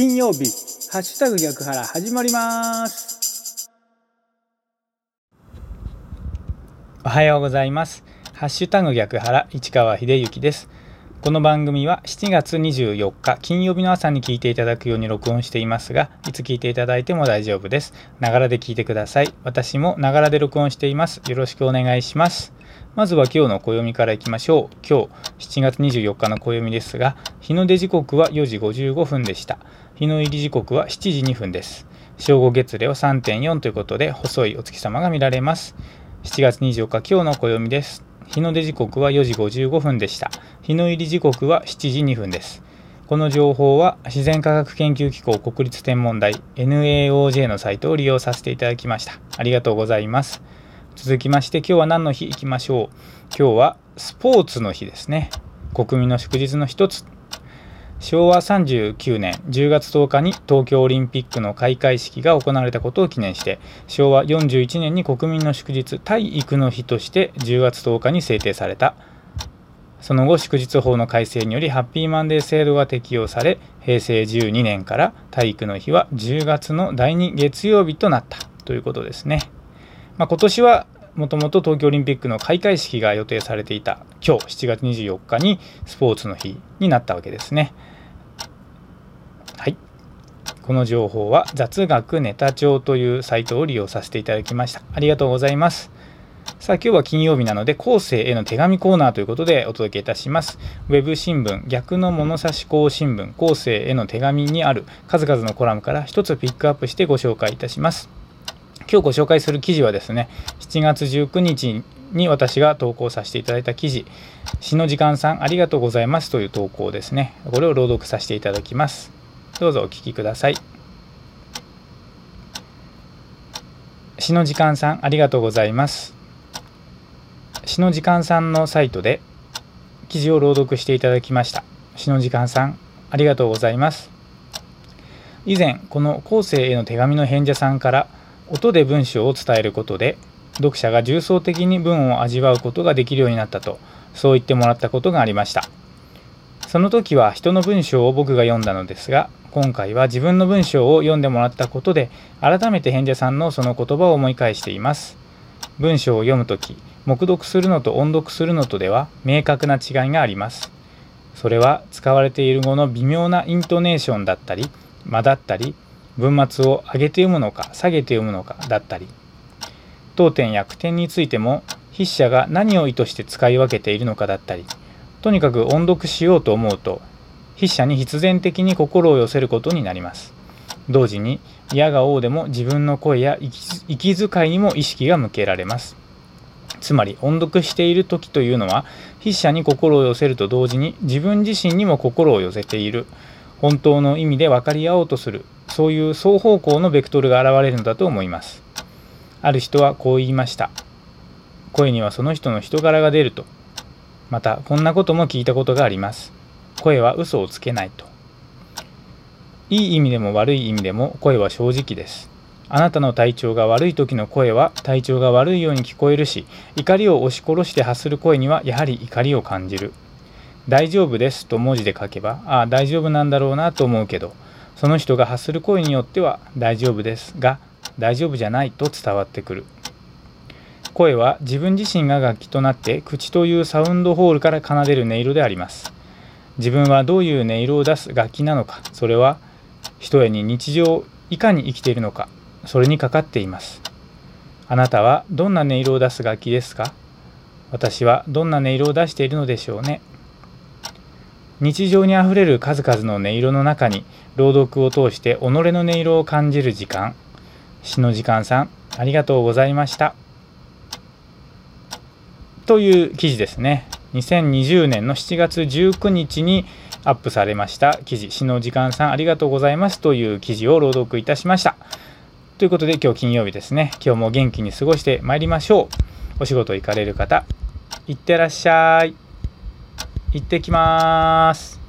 金曜日。ハッシュタグ逆腹始まります。おはようございます。ハッシュタグ逆腹市川秀幸です。この番組は7月24日金曜日の朝に聞いていただくように録音していますがいつ聞いていただいても大丈夫です。ながらで聞いてください。私もながらで録音しています。よろしくお願いします。まずは今日の暦からいきましょう。今日7月24日の暦ですが日の出時刻は4時55分でした。日の入り時刻は7時2分です。正午月齢は3.4ということで細いお月様が見られます。7月24日今日の暦です。日の出時刻は4時55分でした。日の入り時刻は7時2分です。この情報は自然科学研究機構国立天文台 NAOJ のサイトを利用させていただきました。ありがとうございます。続きまして今日は何の日いきましょう。今日はスポーツの日ですね。国民の祝日の一つ昭和39年10月10日に東京オリンピックの開会式が行われたことを記念して昭和41年に国民の祝日体育の日として10月10日に制定された。その後祝日法の改正によりハッピーマンデー制度が適用され平成12年から体育の日は10月の第2月曜日となったということですね、まあ、今年はもともと東京オリンピックの開会式が予定されていた今日7月24日にスポーツの日になったわけですね。はい。この情報は雑学ネタ帳というサイトを利用させていただきました。ありがとうございます。さあ今日は金曜日なので後世への手紙コーナーということでお届けいたします。ウェブ新聞逆の物差し校新聞後世への手紙にある数々のコラムから一つピックアップしてご紹介いたします。今日ご紹介する記事はですね7月19日に私が投稿させていただいた記事「詩の時間さんありがとうございます」という投稿ですねこれを朗読させていただきます。どうぞお聞きください。詩の時間さんありがとうございます。詩の時間さんのサイトで記事を朗読していただきました。詩の時間さんありがとうございます。以前この後世への手紙の返者さんから音で文章を伝えることで読者が重層的に文を味わうことができるようになったとそう言ってもらったことがありました。その時は人の文章を僕が読んだのですが今回は自分の文章を読んでもらったことで改めて返者さんのその言葉を思い返しています。文章を読む時黙読するのと音読するのとでは明確な違いがあります。それは使われている語の微妙なイントネーションだったり間だったり文末を上げて読むのか下げて読むのかだったり当点や句点についても筆者が何を意図して使い分けているのかだったりとにかく音読しようと思うと筆者に必然的に心を寄せることになります。同時に嫌が王でも自分の声や息遣いにも意識が向けられます。つまり音読している時というのは筆者に心を寄せると同時に自分自身にも心を寄せている本当の意味で分かり合おうとするそういう双方向のベクトルが現れるのだと思います。ある人はこう言いました。声にはその人の人柄が出ると。またこんなことも聞いたことがあります。声は嘘をつけないと。いい意味でも悪い意味でも声は正直です。あなたの体調が悪い時の声は体調が悪いように聞こえるし、怒りを押し殺して発する声にはやはり怒りを感じる。大丈夫ですと文字で書けば、ああ、大丈夫なんだろうなと思うけど、その人が発する声によっては大丈夫ですが、大丈夫じゃないと伝わってくる。声は自分自身が楽器となって口というサウンドホールから奏でる音色であります。自分はどういう音色を出す楽器なのかそれはひとえに日常いかに生きているのかそれにかかっていますあなたはどんな音色を出す楽器ですか？私はどんな音色を出しているのでしょうね？日常にあふれる数々の音色の中に朗読を通して己の音色を感じる時間。詩の時間さんありがとうございました。という記事ですね。2020年の7月19日にアップされました記事「詩の時間さんありがとうございます」という記事を朗読いたしました。ということで今日金曜日ですね。今日も元気に過ごしてまいりましょう。お仕事行かれる方いってらっしゃい。行ってきます。